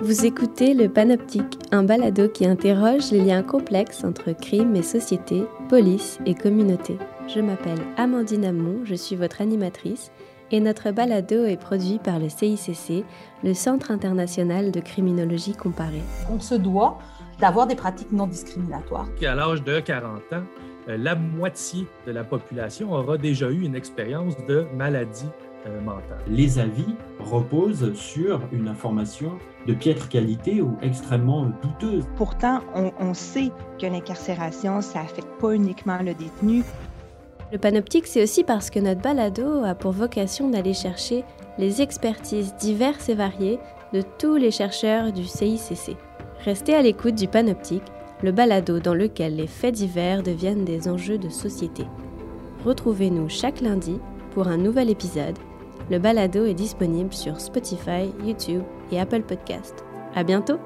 Vous écoutez Le Panoptique, un balado qui interroge les liens complexes entre crime et société, police et communauté. Je m'appelle Amandine Amon, je suis votre animatrice et notre balado est produit par le CICC, le Centre international de criminologie comparée. On se doit d'avoir des pratiques non discriminatoires. À l'âge de 40 ans, euh, la moitié de la population aura déjà eu une expérience de maladie euh, Les avis reposent sur une information de piètre qualité ou extrêmement douteuse. Pourtant, on, sait que l'incarcération, ça affecte pas uniquement le détenu. Le panoptique, c'est aussi parce que notre balado a pour vocation d'aller chercher les expertises diverses et variées de tous les chercheurs du CICC. Restez à l'écoute du panoptique, le balado dans lequel les faits divers deviennent des enjeux de société. Retrouvez-nous chaque lundi pour un nouvel épisode le balado est disponible sur Spotify, YouTube et Apple Podcast. À bientôt!